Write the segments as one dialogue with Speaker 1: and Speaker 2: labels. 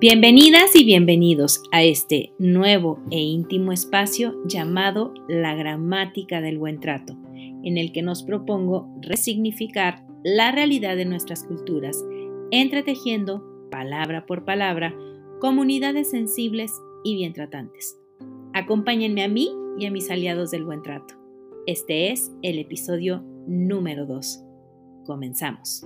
Speaker 1: Bienvenidas y bienvenidos a este nuevo e íntimo espacio llamado La Gramática del Buen Trato, en el que nos propongo resignificar la realidad de nuestras culturas, entretejiendo, palabra por palabra, comunidades sensibles y bien tratantes. Acompáñenme a mí y a mis aliados del buen trato. Este es el episodio número 2. Comenzamos.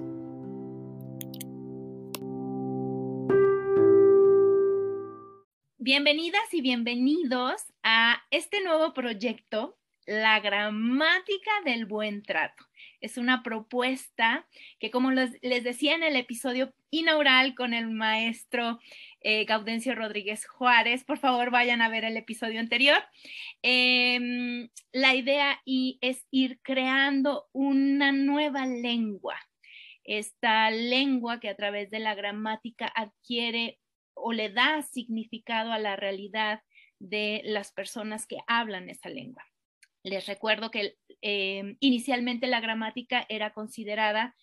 Speaker 1: Bienvenidas y bienvenidos a este nuevo proyecto, La Gramática del Buen Trato. Es una propuesta que, como les, decía en el episodio inaugural con el maestro eh, Gaudencio Rodríguez Juárez, por favor vayan a ver el episodio anterior. Em, la idea y es ir creando una nueva lengua. Esta lengua que a través de la gramática adquiere o le da significado a la realidad de las personas que hablan esa lengua. Les recuerdo que eh, inicialmente la gramática era considerada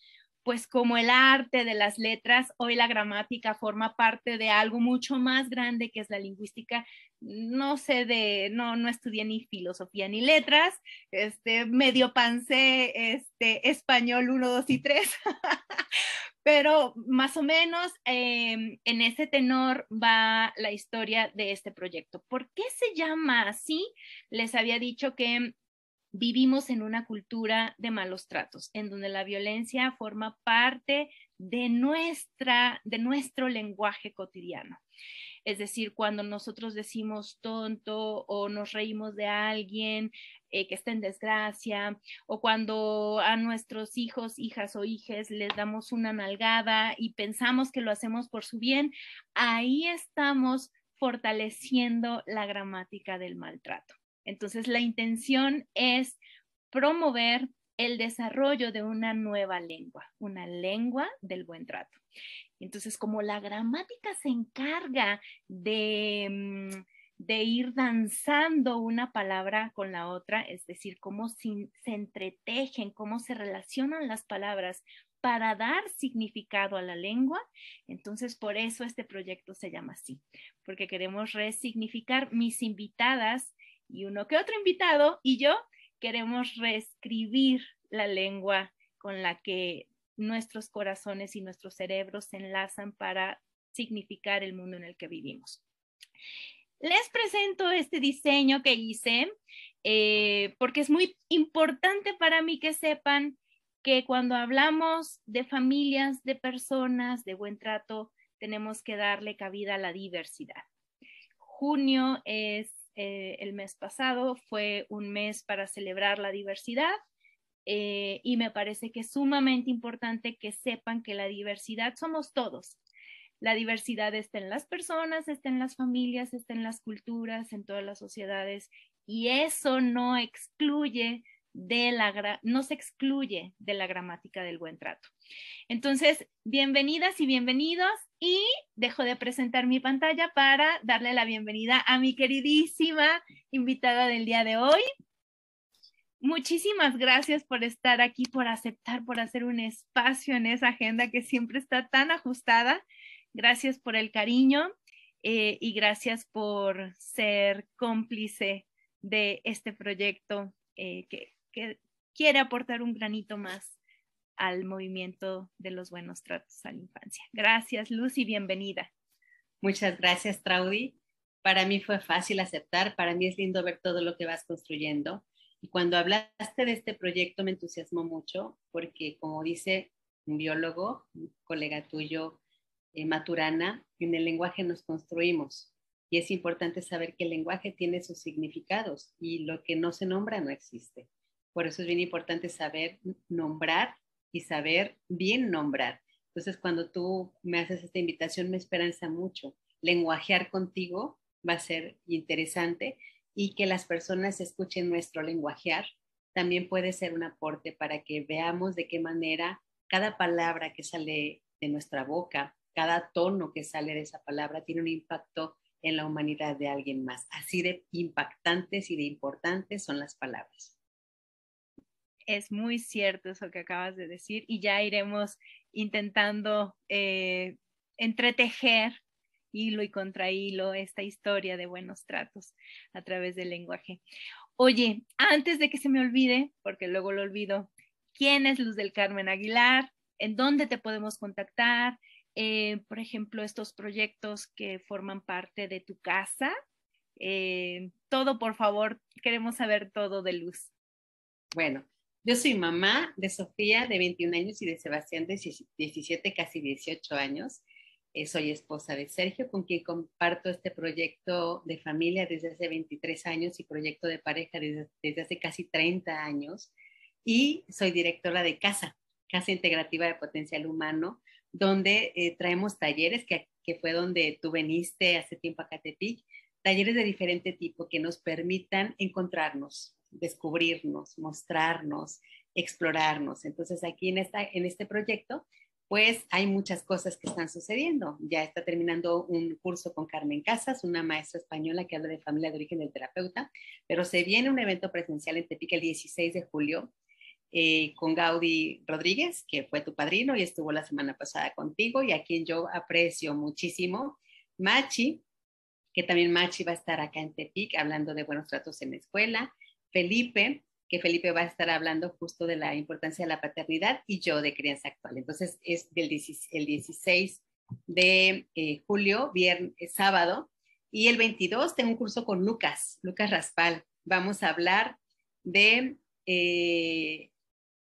Speaker 1: pues como el arte de las letras, hoy la gramática forma parte de algo mucho más grande que es la lingüística. No sé de, no, no estudié ni filosofía ni letras, este, medio pancé, este, español 1, 2 y 3, pero más o menos em, en ese tenor va la historia de este proyecto. ¿Por qué se llama así? Les había dicho que vivimos en una cultura de malos tratos, en donde la violencia forma parte de, nuestra, de nuestro lenguaje cotidiano. Es decir, cuando nosotros decimos tonto o nos reímos de alguien eh, que está en desgracia, o cuando a nuestros hijos, hijas o hijes les damos una nalgada y pensamos que lo hacemos por su bien, ahí estamos fortaleciendo la gramática del maltrato. Entonces, la intención es promover el desarrollo de una nueva lengua, una lengua del buen trato. Entonces, como la gramática se encarga de, mm, de ir danzando una palabra con la otra, es decir, cómo se, entretejen, cómo se relacionan las palabras para dar significado a la lengua. Entonces, por eso este proyecto se llama así, porque queremos resignificar mis invitadas y uno que otro invitado y yo queremos reescribir la lengua con la que nuestros corazones y nuestros cerebros se enlazan para significar el mundo en el que vivimos. Les presento este diseño que hice eh, porque es muy importante para mí que sepan que cuando hablamos de familias, de personas, de buen trato, tenemos que darle cabida a la diversidad. Junio es eh, el mes pasado fue un mes para celebrar la diversidad eh, y me parece que es sumamente importante que sepan que la diversidad somos todos. La diversidad está en las personas, está en las familias, está en las culturas, en todas las sociedades y eso no excluye de la, no se excluye de la gramática del buen trato. Entonces, bienvenidas y bienvenidos y dejo de presentar mi pantalla para darle la bienvenida a mi queridísima invitada del día de hoy. Muchísimas gracias por estar aquí, por aceptar, por hacer un espacio en esa agenda que siempre está tan ajustada. Gracias por el cariño eh, y gracias por ser cómplice de este proyecto eh, que, que quiere aportar un granito más al movimiento de los buenos tratos a la infancia. Gracias, Lucy, bienvenida.
Speaker 2: Muchas gracias, Traudy. Para mí fue fácil aceptar, para mí es lindo ver todo lo que vas construyendo. Y cuando hablaste de este proyecto me entusiasmó mucho porque, como dice un biólogo, un colega tuyo, eh, Maturana, en el lenguaje nos construimos. Y es importante saber que el lenguaje tiene sus significados y lo que no se nombra no existe. Por eso es bien importante saber nombrar y saber bien nombrar. Entonces, cuando tú me haces esta invitación, me esperanza mucho. Lenguajear contigo va a ser interesante y que las personas escuchen nuestro lenguajear también puede ser un aporte para que veamos de qué manera cada palabra que sale de nuestra boca, cada tono que sale de esa palabra tiene un impacto en la humanidad de alguien más. Así de impactantes y de importantes son las palabras
Speaker 1: es muy cierto eso que acabas de decir y ya iremos intentando eh, entretejer hilo y contra hilo esta historia de buenos tratos a través del lenguaje. Oye, antes de que se me olvide, porque luego lo olvido, ¿quién es Luz del Carmen Aguilar? ¿En dónde te podemos contactar? Eh, por ejemplo, estos proyectos que forman parte de tu casa. Eh, todo, por favor, queremos saber todo de Luz.
Speaker 2: Bueno, yo soy mamá de Sofía de 21 años y de Sebastián de 17, casi 18 años. Eh, soy esposa de Sergio, con quien comparto este proyecto de familia desde hace 23 años y proyecto de pareja desde, desde hace casi 30 años. Y soy directora de Casa, Casa Integrativa de Potencial Humano, donde eh, traemos talleres, que, que, fue donde tú veniste hace tiempo a Catepic, talleres de diferente tipo que nos permitan encontrarnos, descubrirnos, mostrarnos, explorarnos. Entonces aquí en, esta, en este proyecto, pues hay muchas cosas que están sucediendo. Ya está terminando un curso con Carmen Casas, una maestra española que habla de familia de origen del terapeuta, pero se viene un evento presencial en Tepic el 16 de julio eh, con Gaudi Rodríguez, que fue tu padrino y estuvo la semana pasada contigo y a quien yo aprecio muchísimo. Machi, que también Machi va a estar acá en Tepic hablando de buenos tratos en la escuela. Felipe, que Felipe va a estar hablando justo de la importancia de la paternidad y yo de crianza actual. Entonces es el 16 de eh, julio, viernes, sábado, y el 22 tengo un curso con Lucas, Lucas Raspal. Vamos a hablar de eh,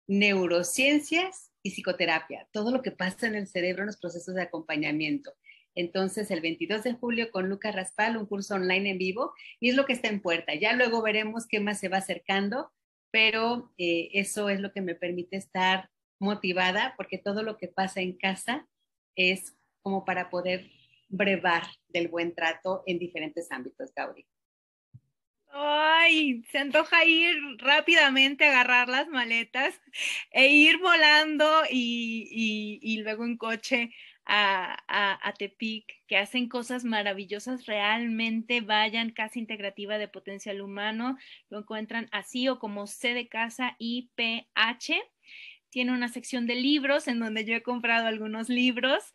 Speaker 2: neurociencias y psicoterapia, todo lo que pasa en el cerebro en los procesos de acompañamiento. Entonces, el 22 de julio con Lucas Raspal, un curso online en vivo, y es lo que está en puerta. Ya luego veremos qué más se va acercando, pero eh, eso es lo que me permite estar motivada, porque todo lo que pasa en casa es como para poder brevar del buen trato en diferentes ámbitos, Gauri.
Speaker 1: Ay, se antoja ir rápidamente, agarrar las maletas e ir volando y, luego en coche a, a, Tepic, que hacen cosas maravillosas, realmente vayan Casa Integrativa de Potencial Humano, lo encuentran así o como C de casa IPH. Tiene una sección de libros en donde yo he comprado algunos libros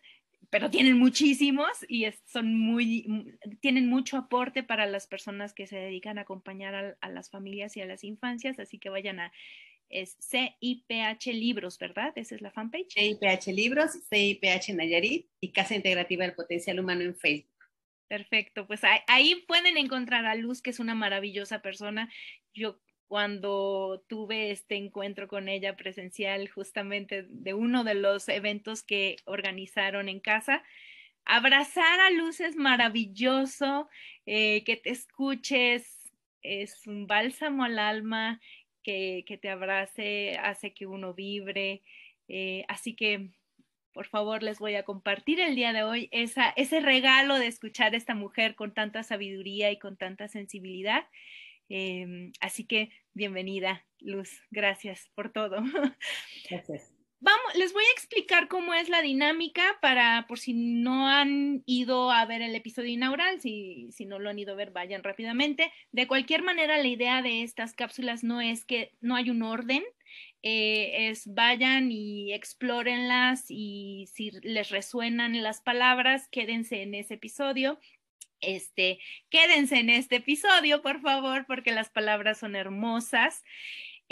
Speaker 1: pero tienen muchísimos y son muy, tienen mucho aporte para las personas que se dedican a acompañar a, las familias y a las infancias, así que vayan a es CIPH Libros, ¿verdad? Esa es la fanpage.
Speaker 2: CIPH Libros, CIPH Nayarit y Casa Integrativa del Potencial Humano en Facebook.
Speaker 1: Perfecto, pues ahí, pueden encontrar a Luz, que es una maravillosa persona. Yo cuando tuve este encuentro con ella presencial justamente de uno de los eventos que organizaron en casa. Abrazar a Luz es maravilloso, eh, que te escuches es un bálsamo al alma, que, te abrace hace que uno vibre. Eh, así que, por favor, les voy a compartir el día de hoy esa, ese regalo de escuchar a esta mujer con tanta sabiduría y con tanta sensibilidad. Em, así que bienvenida, Luz. Gracias por todo.
Speaker 2: Gracias.
Speaker 1: Vamos, les voy a explicar cómo es la dinámica para, por si no han ido a ver el episodio inaugural, si, si no lo han ido a ver, vayan rápidamente. De cualquier manera, la idea de estas cápsulas no es que no hay un orden, eh, es vayan y explórenlas y si les resuenan las palabras, quédense en ese episodio este, quédense en este episodio, por favor, porque las palabras son hermosas.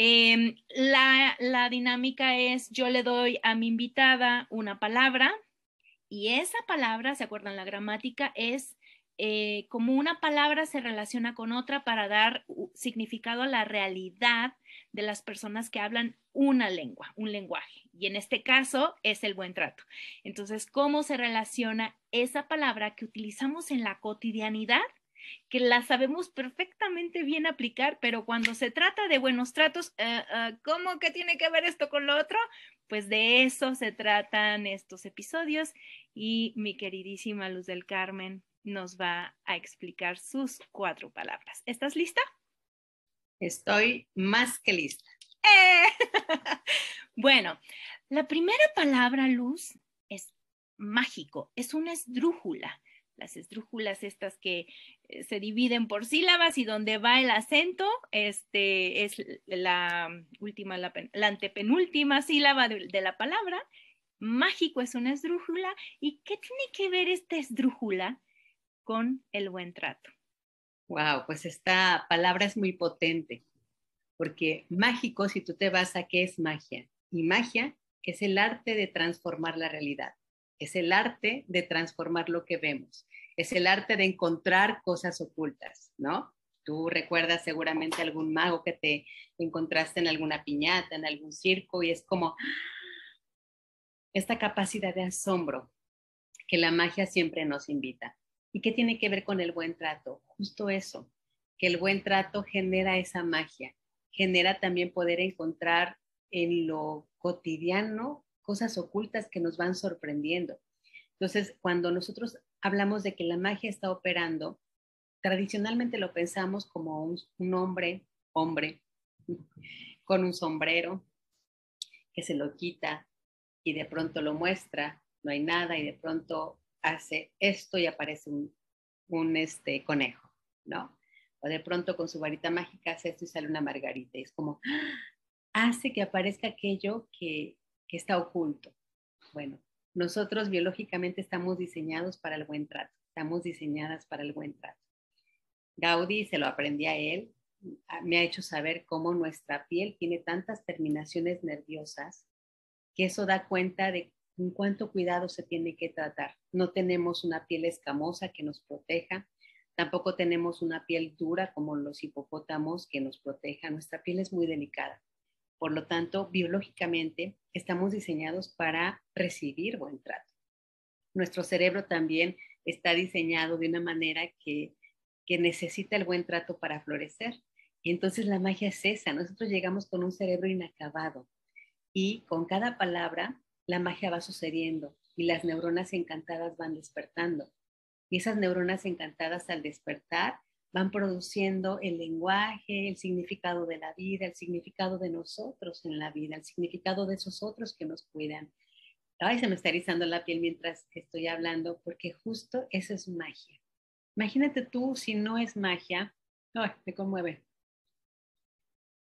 Speaker 1: Em, la, dinámica es, yo le doy a mi invitada una palabra y esa palabra, ¿se acuerdan? La gramática es eh, como una palabra se relaciona con otra para dar significado a la realidad de las personas que hablan una lengua, un lenguaje. Y en este caso es el buen trato. Entonces, ¿cómo se relaciona esa palabra que utilizamos en la cotidianidad? Que la sabemos perfectamente bien aplicar, pero cuando se trata de buenos tratos, eh, eh, ¿cómo que tiene que ver esto con lo otro? Pues de eso se tratan estos episodios y mi queridísima Luz del Carmen nos va a explicar sus cuatro palabras. ¿Estás lista?
Speaker 2: Estoy más que lista.
Speaker 1: ¡Eh! bueno, la primera palabra, Luz, es mágico, es una esdrújula. Las esdrújulas estas que se dividen por sílabas y donde va el acento, este es la última, la, antepenúltima sílaba de, de, la palabra. Mágico es una esdrújula. ¿Y qué tiene que ver esta esdrújula con el buen trato.
Speaker 2: Wow, pues esta palabra es muy potente, porque mágico, si tú te vas a qué es magia, y magia es el arte de transformar la realidad, es el arte de transformar lo que vemos, es el arte de encontrar cosas ocultas, ¿no? Tú recuerdas seguramente algún mago que te encontraste en alguna piñata, en algún circo, y es como esta capacidad de asombro que la magia siempre nos invita. ¿Y qué tiene que ver con el buen trato? Justo eso, que el buen trato genera esa magia, genera también poder encontrar en lo cotidiano cosas ocultas que nos van sorprendiendo. Entonces, cuando nosotros hablamos de que la magia está operando, tradicionalmente lo pensamos como un, hombre, hombre, con un sombrero, que se lo quita y de pronto lo muestra, no hay nada y de pronto hace esto y aparece un, un este, conejo, ¿no? O de pronto con su varita mágica hace esto y sale una margarita. Y es como, ¡ah! hace que aparezca aquello que, que está oculto. Bueno, nosotros biológicamente estamos diseñados para el buen trato, estamos diseñadas para el buen trato. Gaudí, se lo aprendí a él, me ha hecho saber cómo nuestra piel tiene tantas terminaciones nerviosas que eso da cuenta de cuánto cuidado se tiene que tratar. No tenemos una piel escamosa que nos proteja, tampoco tenemos una piel dura como los hipopótamos que nos proteja. Nuestra piel es muy delicada. Por lo tanto, biológicamente estamos diseñados para recibir buen trato. Nuestro cerebro también está diseñado de una manera que, que necesita el buen trato para florecer. Y entonces la magia es esa. Nosotros llegamos con un cerebro inacabado y con cada palabra la magia va sucediendo y las neuronas encantadas van despertando. Y esas neuronas encantadas al despertar van produciendo el lenguaje, el significado de la vida, el significado de nosotros en la vida, el significado de esos otros que nos cuidan. Ay, se me está erizando la piel mientras estoy hablando, porque justo eso es magia. Imagínate tú si no es magia, ay, me conmueve.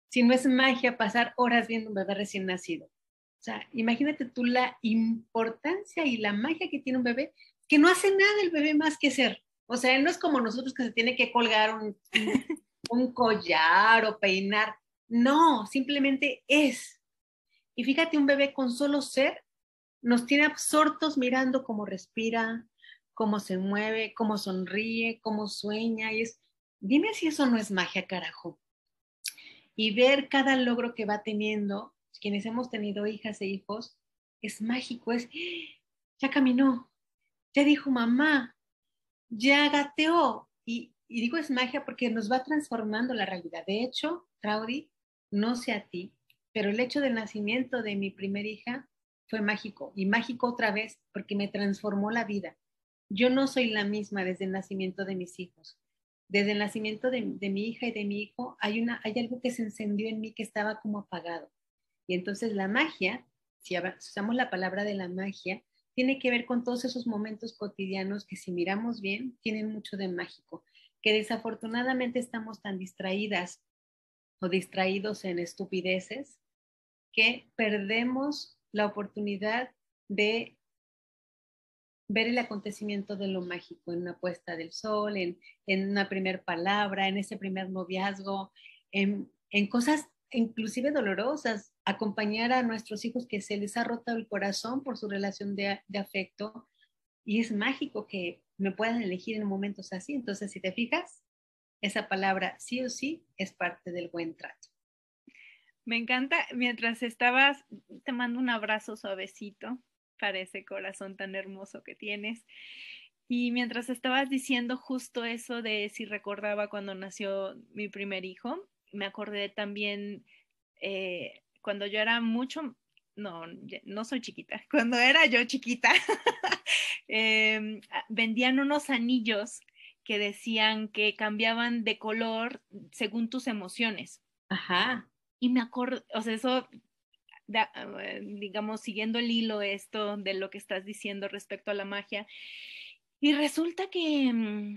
Speaker 2: Si no es magia pasar horas viendo un bebé recién nacido, o sea, imagínate tú la importancia y la magia que tiene un bebé, que no hace nada el bebé más que ser. O sea, no es como nosotros que se tiene que colgar un, un collar o peinar. No, simplemente es. Y fíjate, un bebé con solo ser nos tiene absortos mirando cómo respira, cómo se mueve, cómo sonríe, cómo sueña. Y es, dime si eso no es magia, carajo. Y ver cada logro que va teniendo quienes hemos tenido hijas e hijos, es mágico, es, ya caminó, ya dijo mamá, ya gateó. Y, digo es magia porque nos va transformando la realidad. De hecho, Traudy, no sé a ti, pero el hecho del nacimiento de mi primera hija fue mágico y mágico otra vez porque me transformó la vida. Yo no soy la misma desde el nacimiento de mis hijos. Desde el nacimiento de, de mi hija y de mi hijo hay, una, hay algo que se encendió en mí que estaba como apagado. Y entonces la magia, si usamos la palabra de la magia, tiene que ver con todos esos momentos cotidianos que si miramos bien, tienen mucho de mágico, que desafortunadamente estamos tan distraídas o distraídos en estupideces que perdemos la oportunidad de ver el acontecimiento de lo mágico en una puesta del sol, en, una primer palabra, en ese primer noviazgo, en, en cosas inclusive dolorosas, acompañar a nuestros hijos que se les ha roto el corazón por su relación de, afecto. Y es mágico que me puedan elegir en momentos así. Entonces, si te fijas, esa palabra sí o sí es parte del buen trato.
Speaker 1: Me encanta, mientras estabas, te mando un abrazo suavecito para ese corazón tan hermoso que tienes. Y mientras estabas diciendo justo eso de si recordaba cuando nació mi primer hijo, me acordé también eh, cuando yo era mucho, no, no soy chiquita, cuando era yo chiquita, em, vendían unos anillos que decían que cambiaban de color según tus emociones.
Speaker 2: Ajá.
Speaker 1: Y me acuerdo, o sea, eso, eh, digamos, siguiendo el hilo esto de lo que estás diciendo respecto a la magia. Y resulta que mm,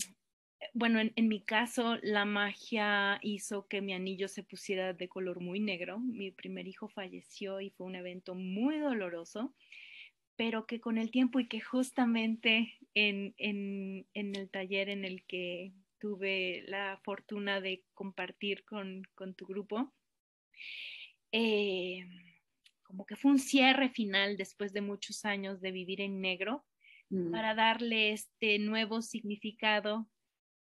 Speaker 1: bueno, en, mi caso, la magia hizo que mi anillo se pusiera de color muy negro. Mi primer hijo falleció y fue un evento muy doloroso, pero que con el tiempo y que justamente en, el taller en el que tuve la fortuna de compartir con, tu grupo, eh, como que fue un cierre final después de muchos años de vivir en negro mm. para darle este nuevo significado,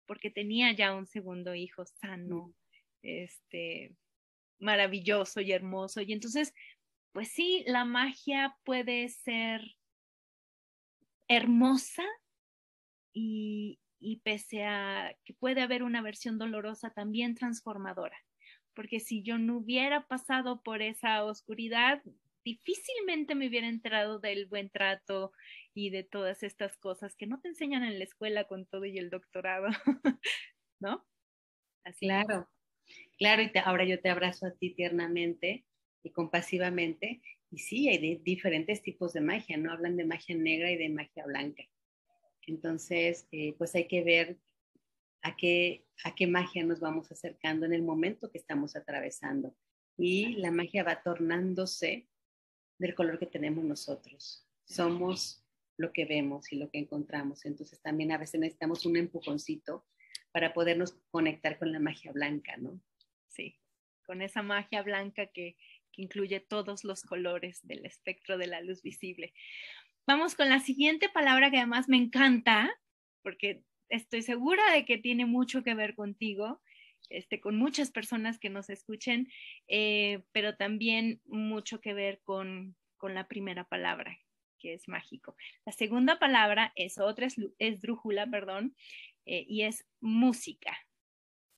Speaker 1: porque tenía ya un segundo hijo sano, este, maravilloso y hermoso. Y entonces, pues sí, la magia puede ser hermosa y, y pese a que puede haber una versión dolorosa, también transformadora. Porque si yo no hubiera pasado por esa oscuridad, difícilmente me hubiera enterado del buen trato y de todas estas cosas que no te enseñan en la escuela con todo y el doctorado, ¿no?
Speaker 2: Así claro, claro, y ahora yo te abrazo a ti tiernamente y compasivamente. Y sí, hay diferentes tipos de magia, ¿no? Hablan de magia negra y de magia blanca. Entonces, eh, pues hay que ver a qué, a qué magia nos vamos acercando en el momento que estamos atravesando. Y la magia va tornándose del color que tenemos nosotros. Somos lo que vemos y lo que encontramos. Entonces también a veces necesitamos un empujoncito para podernos conectar con la magia blanca, ¿no?
Speaker 1: Sí, con esa magia blanca que, que incluye todos los colores del espectro de la luz visible. Vamos con la siguiente palabra que además me encanta, porque estoy segura de que tiene mucho que ver contigo, este, con muchas personas que nos escuchen, eh, pero también mucho que ver con, con, la primera palabra, que es mágico. La segunda palabra es otra, es, drújula, perdón, eh, y es música.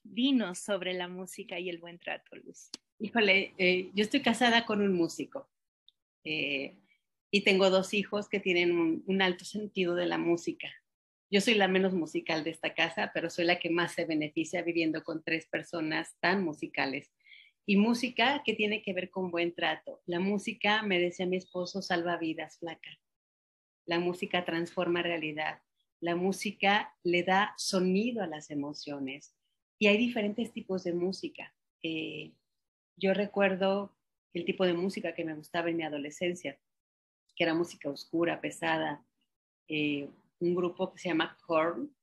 Speaker 1: Dinos sobre la música y el buen trato, Luz.
Speaker 2: Híjole, eh, yo estoy casada con un músico y tengo dos hijos que tienen un, alto sentido de la música. Yo soy la menos musical de esta casa, pero soy la que más se beneficia viviendo con tres personas tan musicales. Y música que tiene que ver con buen trato. La música, me decía mi esposo, salva vidas, flaca. La música transforma realidad. La música le da sonido a las emociones. Y hay diferentes tipos de música. Eh, yo recuerdo el tipo de música que me gustaba en mi adolescencia que era música oscura, pesada. Eh, un grupo que se llama Korn,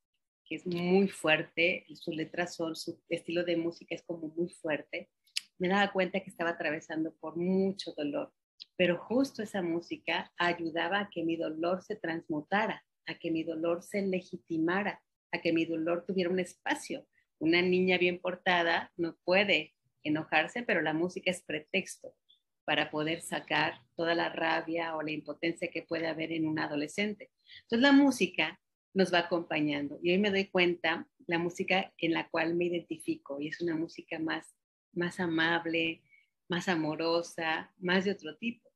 Speaker 2: que es muy fuerte, sus letras son, su estilo de música es como muy fuerte. Me daba cuenta que estaba atravesando por mucho dolor, pero justo esa música ayudaba a que mi dolor se transmutara, a que mi dolor se legitimara, a que mi dolor tuviera un espacio. Una niña bien portada no puede enojarse, pero la música es pretexto para poder sacar toda la rabia o la impotencia que puede haber en un adolescente. Entonces la música nos va acompañando y hoy me doy cuenta la música en la cual me identifico y es una música más, más amable, más amorosa, más de otro tipo.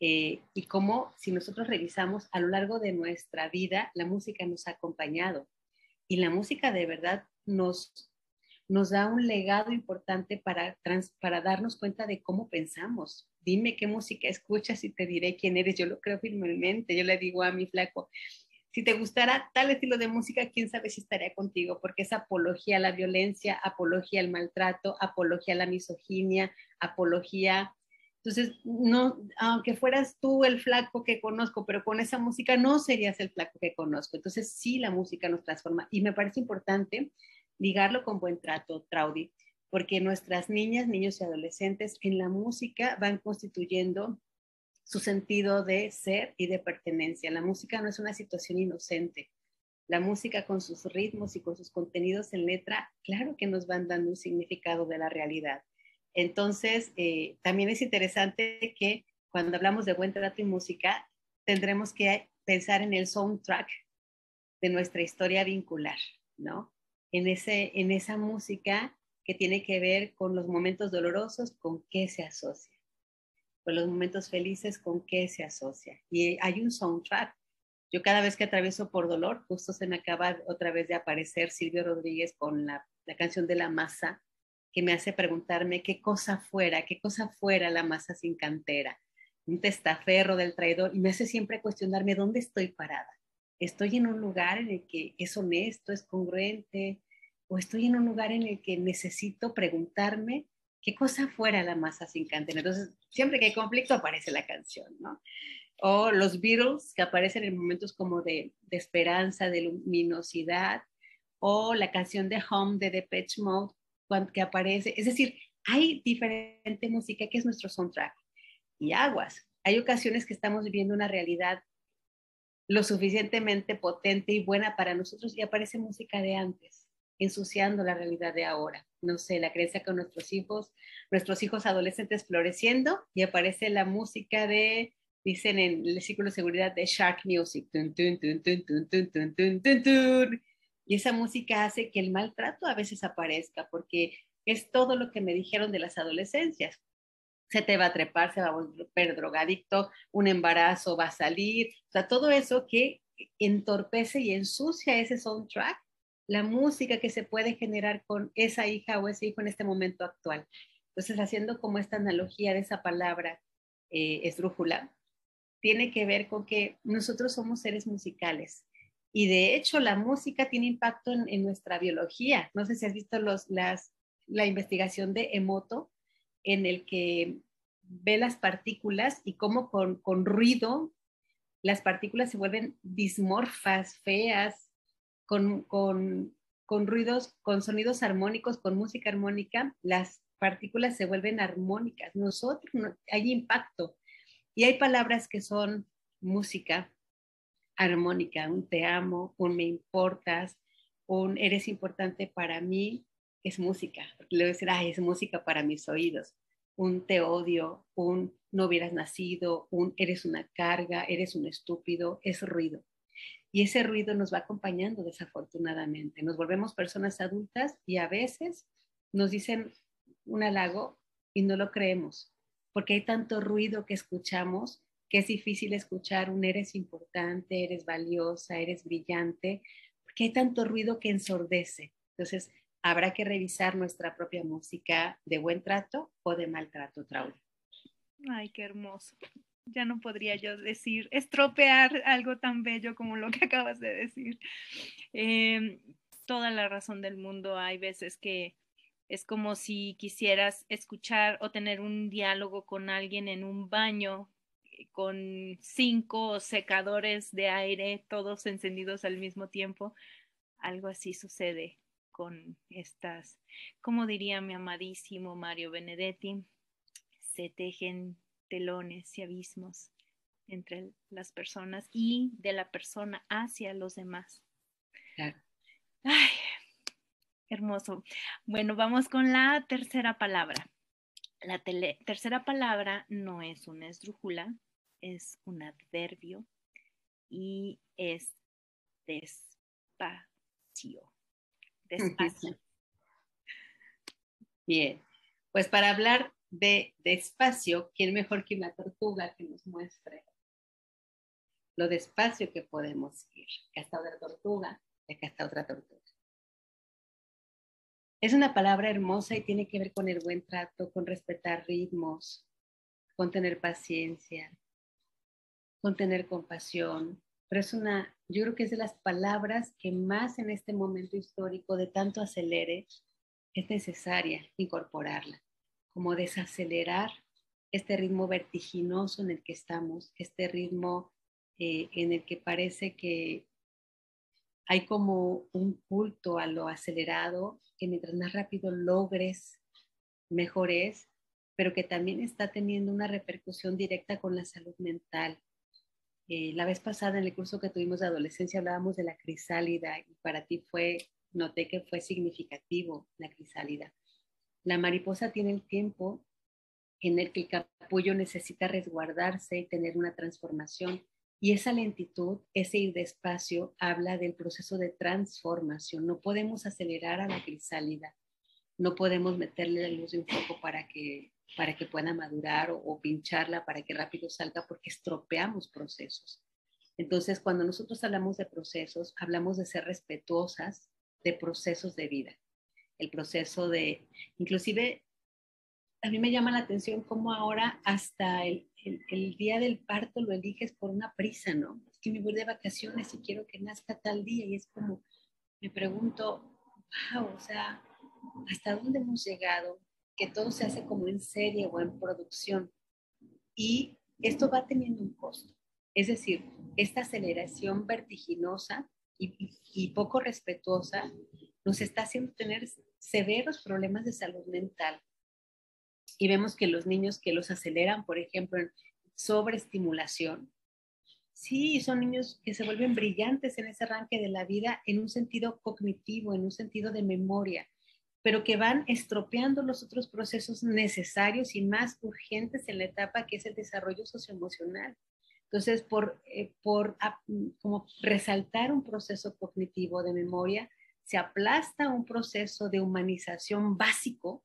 Speaker 2: Eh, y como si nosotros revisamos a lo largo de nuestra vida, la música nos ha acompañado y la música de verdad nos nos da un legado importante para, para darnos cuenta de cómo pensamos. Dime qué música escuchas y te diré quién eres. Yo lo creo firmemente. Yo le digo a mi flaco, si te gustara tal estilo de música, quién sabe si estaría contigo, porque es apología a la violencia, apología al maltrato, apología a la misoginia, apología. Entonces, no, aunque fueras tú el flaco que conozco, pero con esa música no serías el flaco que conozco. Entonces, sí, la música nos transforma. Y me parece importante ligarlo con buen trato, Traudy, porque nuestras niñas, niños y adolescentes en la música van constituyendo su sentido de ser y de pertenencia. La música no es una situación inocente. La música con sus ritmos y con sus contenidos en letra, claro que nos van dando un significado de la realidad. Entonces, eh, también es interesante que cuando hablamos de buen trato y música, tendremos que pensar en el soundtrack de nuestra historia vincular, ¿no? en, ese, en esa música que tiene que ver con los momentos dolorosos, con qué se asocia, con los momentos felices, con qué se asocia. Y hay un soundtrack. Yo cada vez que atravieso por dolor, justo se me acaba otra vez de aparecer Silvio Rodríguez con la, la canción de la masa, que me hace preguntarme qué cosa fuera, qué cosa fuera la masa sin cantera, un testaferro del traidor, y me hace siempre cuestionarme dónde estoy parada estoy en un lugar en el que es honesto, es congruente, o estoy en un lugar en el que necesito preguntarme qué cosa fuera la masa sin cantera. Entonces, siempre que hay conflicto aparece la canción, ¿no? o los Beatles que aparecen en momentos como de, de esperanza, de luminosidad, o la canción de Home de Depeche Mode que aparece. Es decir, hay diferente música que es nuestro soundtrack. Y aguas, hay ocasiones que estamos viviendo una realidad lo suficientemente potente y buena para nosotros y aparece música de antes, ensuciando la realidad de ahora. No sé, la creencia con nuestros hijos, nuestros hijos adolescentes floreciendo y aparece la música de, dicen en el círculo de seguridad de Shark Music. y esa música hace que el maltrato a veces aparezca porque es todo lo que me dijeron de las adolescencias se te va a trepar, se va a volver drogadicto, un embarazo va a salir, o sea, todo eso que entorpece y ensucia ese soundtrack, la música que se puede generar con esa hija o ese hijo en este momento actual. Entonces, haciendo como esta analogía de esa palabra eh, esdrújula, tiene que ver con que nosotros somos seres musicales y de hecho la música tiene impacto en, en nuestra biología. No sé si has visto los, las, la investigación de Emoto, en el que ve las partículas y cómo con, con ruido las partículas se vuelven dismorfas, feas, con, con, con, ruidos, con sonidos armónicos, con música armónica, las partículas se vuelven armónicas. Nosotros hay impacto y hay palabras que son música armónica, un te amo, un me importas, un eres importante para mí, es música. Le voy a decir, ay, es música para mis oídos. Un te odio, un no hubieras nacido, un eres una carga, eres un estúpido, es ruido. Y ese ruido nos va acompañando desafortunadamente. Nos volvemos personas adultas y a veces nos dicen un halago y no lo creemos, porque hay tanto ruido que escuchamos que es difícil escuchar un eres importante, eres valiosa, eres brillante, porque hay tanto ruido que ensordece. Entonces, habrá que revisar nuestra propia música de buen trato o de maltrato, Traul.
Speaker 1: Ay, qué hermoso. Ya no podría yo decir, estropear algo tan bello como lo que acabas de decir. Em, toda la razón del mundo. Hay veces que es como si quisieras escuchar o tener un diálogo con alguien en un baño eh, con cinco secadores de aire, todos encendidos al mismo tiempo. Algo así sucede con estas, como diría mi amadísimo Mario Benedetti, se tejen telones y abismos entre las personas y de la persona hacia los demás. Ay, hermoso. Bueno, vamos con la tercera palabra. La tercera palabra no es una esdrújula, es un adverbio y es despacio despacio.
Speaker 2: Bien, pues para hablar de despacio, ¿quién mejor que una tortuga que nos muestre lo despacio que podemos ir? Acá está otra tortuga y acá está otra tortuga. Es una palabra hermosa y tiene que ver con el buen trato, con respetar ritmos, con tener paciencia, con tener compasión, pero es una, yo creo que es de las palabras que más en este momento histórico de tanto acelere es necesaria incorporarla, como desacelerar este ritmo vertiginoso en el que estamos, este ritmo eh, en el que parece que hay como un culto a lo acelerado, que mientras más rápido logres, mejor es, pero que también está teniendo una repercusión directa con la salud mental, eh, la vez pasada en el curso que tuvimos de adolescencia hablábamos de la crisálida y para ti fue, noté que fue significativo la crisálida. La mariposa tiene el tiempo en el que el capullo necesita resguardarse y tener una transformación. Y esa lentitud, ese ir despacio, habla del proceso de transformación. No podemos acelerar a la crisálida, no podemos meterle la luz de un foco para que para que pueda madurar o, pincharla para que rápido salga porque estropeamos procesos. Entonces, cuando nosotros hablamos de procesos, hablamos de ser respetuosas de procesos de vida. El proceso de, inclusive, a mí me llama la atención cómo ahora hasta el, el, día del parto lo eliges por una prisa, ¿no? Es que me voy de vacaciones y quiero que nazca tal día y es como, me pregunto, wow, o sea, ¿hasta dónde hemos llegado? que todo se hace como en serie o en producción. Y esto va teniendo un costo. Es decir, esta aceleración vertiginosa y, poco respetuosa nos está haciendo tener severos problemas de salud mental. Y vemos que los niños que los aceleran, por ejemplo, en sobreestimulación, sí, son niños que se vuelven brillantes en ese arranque de la vida en un sentido cognitivo, en un sentido de memoria, pero que van estropeando los otros procesos necesarios y más urgentes en la etapa que es el desarrollo socioemocional. Entonces, por, eh, por como resaltar un proceso cognitivo de memoria, se aplasta un proceso de humanización básico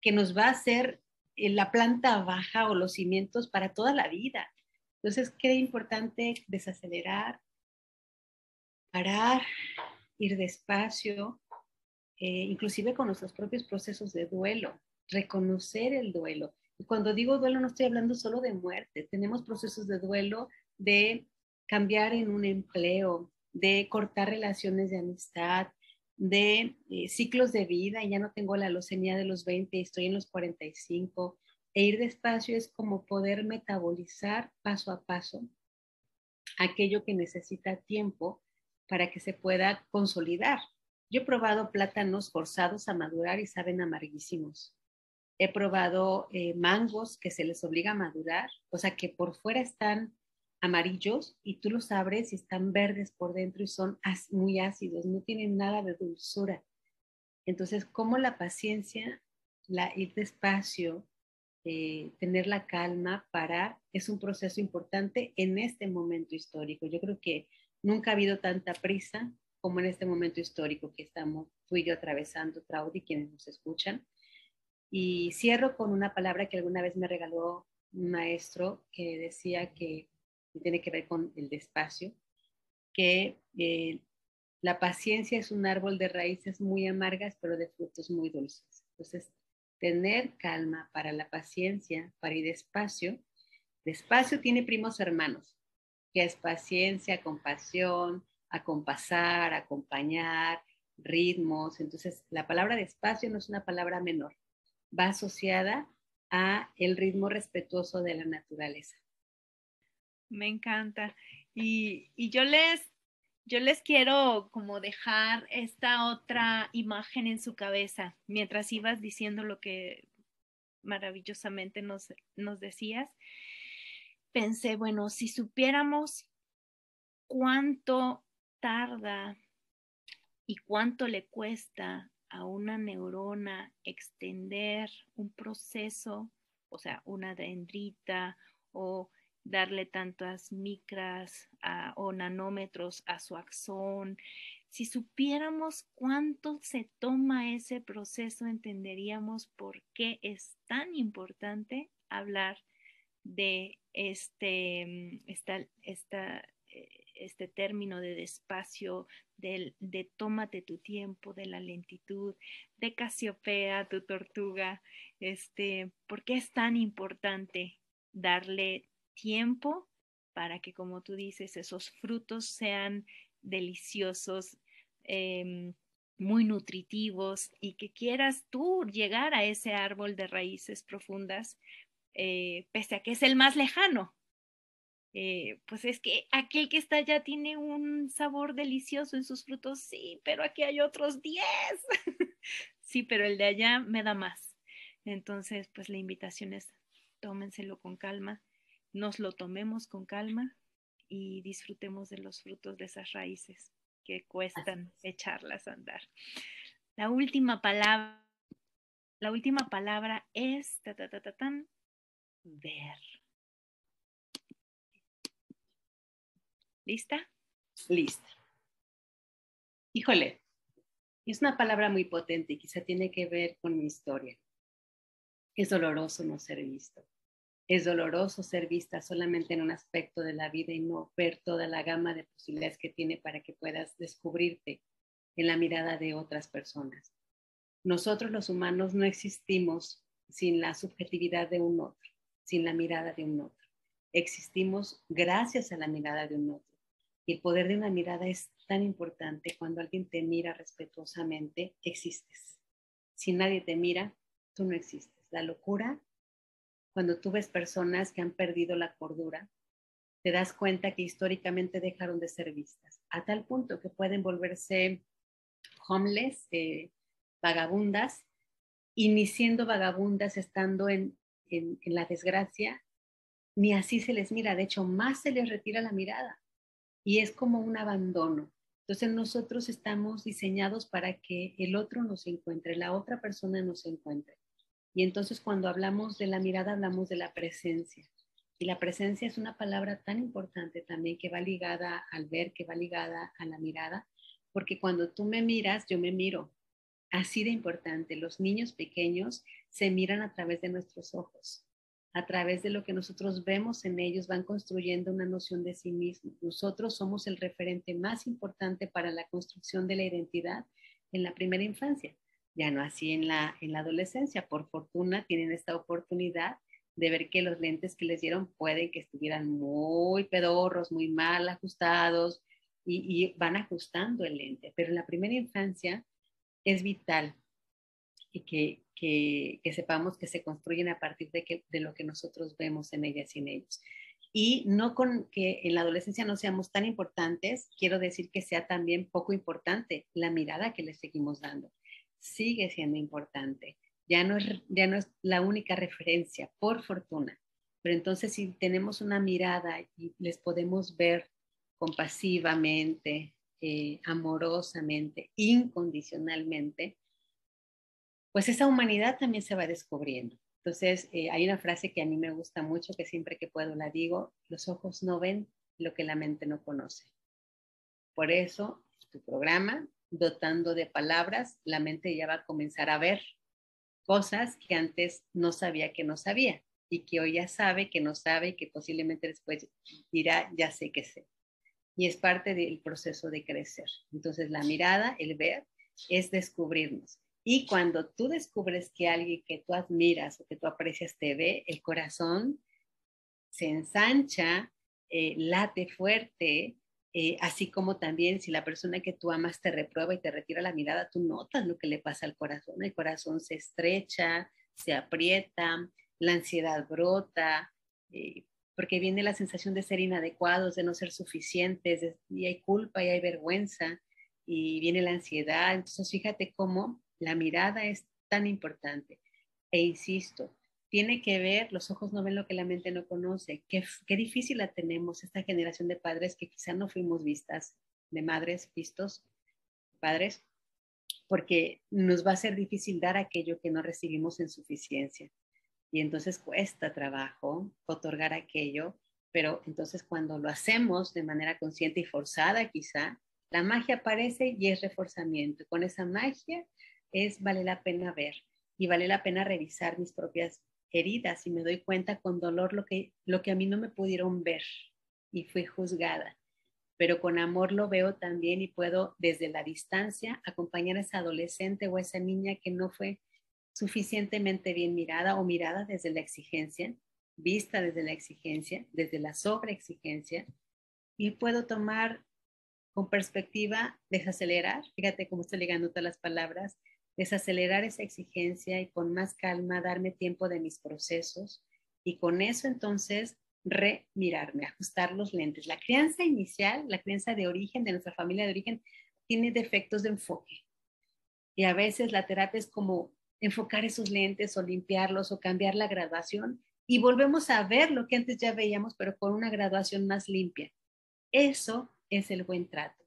Speaker 2: que nos va a hacer eh, la planta baja o los cimientos para toda la vida. Entonces, qué importante desacelerar, parar, ir despacio, eh, inclusive con nuestros propios procesos de duelo, reconocer el duelo. Y cuando digo duelo no estoy hablando solo de muerte, tenemos procesos de duelo de cambiar en un empleo, de cortar relaciones de amistad, de eh, ciclos de vida, y ya no tengo la leucemia de los 20, estoy en los 45, e ir despacio es como poder metabolizar paso a paso aquello que necesita tiempo para que se pueda consolidar. Yo he probado plátanos forzados a madurar y saben amarguísimos. He probado eh, mangos que se les obliga a madurar, o sea que por fuera están amarillos y tú los abres y están verdes por dentro y son muy ácidos, no tienen nada de dulzura. Entonces, como la paciencia, la ir despacio, eh, tener la calma para, es un proceso importante en este momento histórico. Yo creo que nunca ha habido tanta prisa como en este momento histórico que estamos tú y yo atravesando, Traudy, quienes nos escuchan. Y cierro con una palabra que alguna vez me regaló un maestro que decía que tiene que ver con el despacio, que eh, la paciencia es un árbol de raíces muy amargas, pero de frutos muy dulces. Entonces, tener calma para la paciencia, para ir despacio. Despacio tiene primos hermanos, que es paciencia, compasión, acompasar, acompañar, ritmos. Entonces, la palabra despacio no es una palabra menor, va asociada a el ritmo respetuoso de la naturaleza.
Speaker 1: Me encanta. Y, y yo les yo les quiero como dejar esta otra imagen en su cabeza mientras ibas diciendo lo que maravillosamente nos, nos decías. Pensé, bueno, si supiéramos cuánto tarda y cuánto le cuesta a una neurona extender un proceso, o sea, una dendrita o darle tantas micras o nanómetros a su axón. Si supiéramos cuánto se toma ese proceso, entenderíamos por qué es tan importante hablar de este, mm, esta, esta este término de despacio, de, de tómate tu tiempo, de la lentitud, de Casiopea, tu tortuga, este, ¿por qué es tan importante darle tiempo para que, como tú dices, esos frutos sean deliciosos, em, muy nutritivos y que quieras tú llegar a ese árbol de raíces profundas, eh, pese a que es el más lejano, eh, pues es que aquel que está allá tiene un sabor delicioso en sus frutos, sí, pero aquí hay otros 10. sí, pero el de allá me da más. Entonces, pues la invitación es tómenselo con calma, nos lo tomemos con calma y disfrutemos de los frutos de esas raíces que cuestan echarlas a andar. La última palabra, la última palabra es ta, ta, ta, ta, tan, ver. ¿Lista?
Speaker 2: Lista. Híjole, es una palabra muy potente y quizá tiene que ver con mi historia. Es doloroso no ser visto. Es doloroso ser vista solamente en un aspecto de la vida y no ver toda la gama de posibilidades que tiene para que puedas descubrirte en la mirada de otras personas. Nosotros los humanos no existimos sin la subjetividad de un otro, sin la mirada de un otro. Existimos gracias a la mirada de un otro. Y el poder de una mirada es tan importante. Cuando alguien te mira respetuosamente, existes. Si nadie te mira, tú no existes. La locura, cuando tú ves personas que han perdido la cordura, te das cuenta que históricamente dejaron de ser vistas, a tal punto que pueden volverse homeless, eh, vagabundas, y ni siendo vagabundas, estando en, en, en la desgracia, ni así se les mira, de hecho, más se les retira la mirada y es como un abandono. Entonces nosotros estamos diseñados para que el otro nos encuentre, la otra persona nos encuentre. Y entonces cuando hablamos de la mirada, hablamos de la presencia. Y la presencia es una palabra tan importante también que va ligada al ver, que va ligada a la mirada, porque cuando tú me miras, yo me miro. Así de importante, los niños pequeños se miran a través de nuestros ojos. A través de lo que nosotros vemos en ellos van construyendo una noción de sí mismos. Nosotros somos el referente más importante para la construcción de la identidad en la primera infancia. Ya no así en la, en la adolescencia. Por fortuna tienen esta oportunidad de ver que los lentes que les dieron pueden que estuvieran muy pedorros, muy mal ajustados y, van ajustando el lente. Pero en la primera infancia es vital y que, que, sepamos que se construyen a partir de, que, de lo que nosotros vemos en ellas y en ellos. Y no con que en la adolescencia no seamos tan importantes, quiero decir que sea también poco importante la mirada que les seguimos dando. Sigue siendo importante ya no, es, ya no es la única referencia, por fortuna. Pero entonces si tenemos una mirada y les podemos ver compasivamente, eh, amorosamente, incondicionalmente, pues esa humanidad también se va descubriendo. Entonces, eh, hay una frase que a mí me gusta mucho, que siempre que puedo la digo, los ojos no ven lo que la mente no conoce. Por eso, tu programa, dotando de palabras, la mente ya va a comenzar a ver cosas que antes no sabía que no sabía y que hoy ya sabe que no sabe y que posiblemente después dirá, ya sé que sé. Y es parte del proceso de crecer. Entonces la mirada, el ver, es descubrirnos. Y cuando tú descubres que alguien que tú admiras o que tú aprecias te ve, el corazón se ensancha, eh, late fuerte, eh, así como también si la persona que tú amas te reprueba y te retira la mirada, tú notas lo que le pasa al corazón. El corazón se estrecha, se aprieta, la ansiedad brota, eh, porque viene la sensación de ser inadecuados, de no ser suficientes, y hay culpa y hay vergüenza, y viene la ansiedad. Entonces, fíjate cómo la mirada es tan importante. E insisto, tiene que ver, los ojos no ven lo que la mente no conoce. Qué, difícil la tenemos esta generación de padres que quizá no fuimos vistas, de madres vistos, padres, porque nos va a ser difícil dar aquello que no recibimos en suficiencia. Y entonces cuesta trabajo otorgar aquello, pero entonces cuando lo hacemos de manera consciente y forzada quizá, la magia aparece y es reforzamiento. Con esa magia es vale la pena ver y vale la pena revisar mis propias heridas y me doy cuenta con dolor lo que, lo que a mí no me pudieron ver y fui juzgada. Pero con amor lo veo también y puedo desde la distancia acompañar a esa adolescente o a esa niña que no fue suficientemente bien mirada o mirada desde la exigencia, vista desde la exigencia, desde la sobreexigencia, y puedo tomar con perspectiva, desacelerar, fíjate cómo estoy ligando todas las palabras, desacelerar esa exigencia y con más calma darme tiempo de mis procesos y con eso entonces remirarme, ajustar los lentes. La crianza inicial, la crianza de origen, de nuestra familia de origen, tiene defectos de enfoque. Y a veces la terapia es como enfocar esos lentes o limpiarlos o cambiar la graduación y volvemos a ver lo que antes ya veíamos, pero con una graduación más limpia. Eso es el buen trato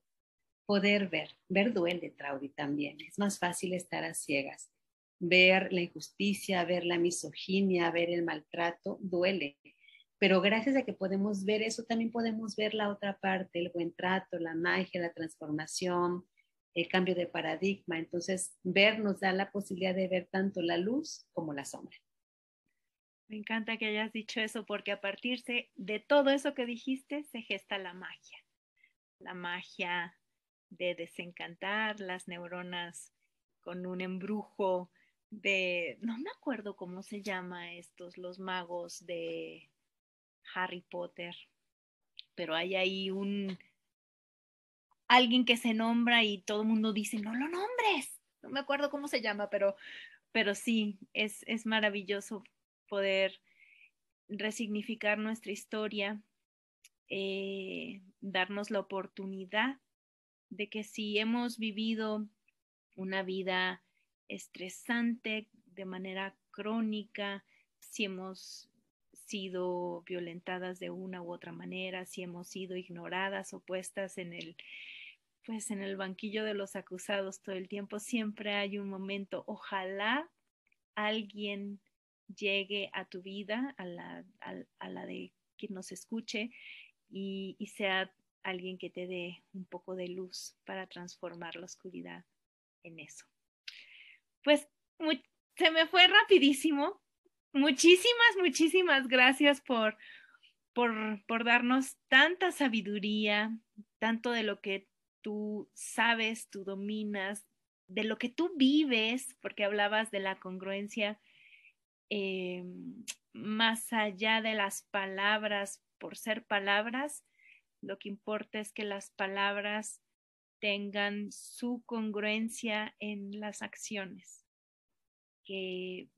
Speaker 2: poder ver. Ver duele, Traudy, también. Es más fácil estar a ciegas. Ver la injusticia, ver la misoginia, ver el maltrato, duele. Pero gracias a que podemos ver eso, también podemos ver la otra parte, el buen trato, la magia, la transformación, el cambio de paradigma. Entonces, ver nos da la posibilidad de ver tanto la luz como la sombra.
Speaker 1: Me encanta que hayas dicho eso porque a partir de todo eso que dijiste se gesta la magia. La magia de desencantar las neuronas con un embrujo de, no me acuerdo cómo se llama estos, los magos de Harry Potter, pero hay ahí un, alguien que se nombra y todo el mundo dice, no lo nombres, no me acuerdo cómo se llama, pero, pero sí, es, es maravilloso poder resignificar nuestra historia eh, darnos la oportunidad de que si hemos vivido una vida estresante de manera crónica, si hemos sido violentadas de una u otra manera, si hemos sido ignoradas o puestas en el pues en el banquillo de los acusados todo el tiempo, siempre hay un momento, ojalá alguien llegue a tu vida, a la, a, la de quien nos escuche y, y sea alguien que te dé un poco de luz para transformar la oscuridad en eso. Pues se me fue rapidísimo. Muchísimas, muchísimas gracias por, por, por darnos tanta sabiduría, tanto de lo que tú sabes, tú dominas, de lo que tú vives, porque hablabas de la congruencia eh, más allá de las palabras, por ser palabras, lo que importa es que las palabras tengan su congruencia en las acciones, que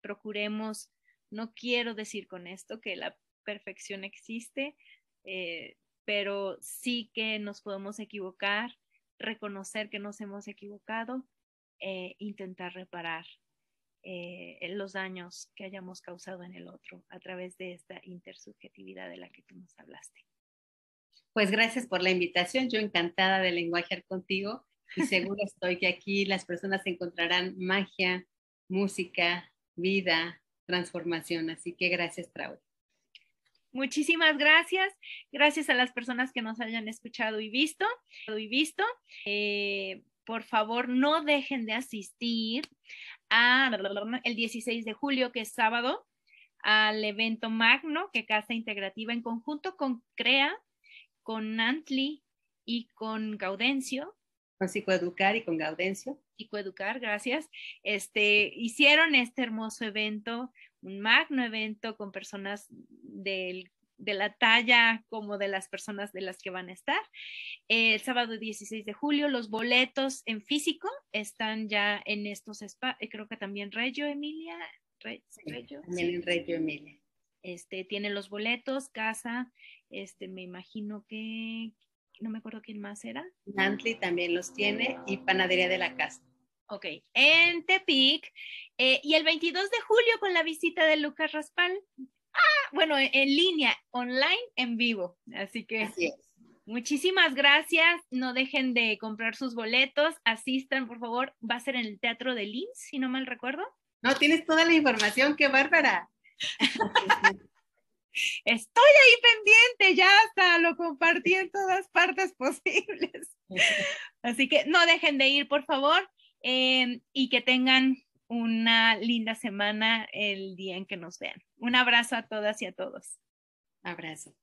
Speaker 1: procuremos, no quiero decir con esto que la perfección existe, eh, pero sí que nos podemos equivocar, reconocer que nos hemos equivocado, e intentar reparar eh, los daños que hayamos causado en el otro a través de esta intersubjetividad de la que tú nos hablaste.
Speaker 2: Pues gracias por la invitación. Yo encantada de lenguajear contigo y seguro estoy que aquí las personas encontrarán magia, música, vida, transformación. Así que gracias, Trau.
Speaker 1: Muchísimas gracias. Gracias a las personas que nos hayan escuchado y visto. Y visto. Eh, por favor, no dejen de asistir a el 16 de julio, que es sábado, al evento magno que Casa Integrativa en conjunto con CREA con Nantli y con Gaudencio.
Speaker 2: Con Psicoeducar y con Gaudencio.
Speaker 1: Psicoeducar, gracias. Este, hicieron este hermoso evento, un magno evento con personas del de la talla como de las personas de las que van a estar. El sábado 16 de julio, los boletos en físico están ya en estos espacios, eh, creo que también Reggio Emilia.
Speaker 2: Reggio, también en Reggio Emilia.
Speaker 1: Este, tiene los boletos, casa, este, me imagino que, no me acuerdo quién más era.
Speaker 2: Nantli también los tiene y Panadería de la Casa.
Speaker 1: Ok, en Tepic. Eh, y el 22 de julio con la visita de Lucas Raspal. Ah, bueno, en línea, online, en vivo. Así que muchísimas gracias. No dejen de comprar sus boletos. Asistan, por favor. Va a ser en el Teatro de Linz, si no mal recuerdo.
Speaker 2: No, tienes toda la información. ¡Qué bárbara!
Speaker 1: Estoy ahí pendiente, ya hasta lo compartí en todas partes posibles. Así que no dejen de ir, por favor, em, y que tengan una linda semana el día en que nos vean. Un abrazo a todas y a todos.
Speaker 2: Abrazo.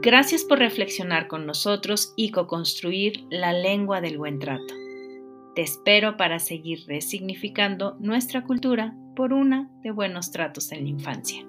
Speaker 1: Gracias por reflexionar con nosotros y co-construir la lengua del buen trato. Te espero para seguir resignificando nuestra cultura por una de buenos tratos en la infancia.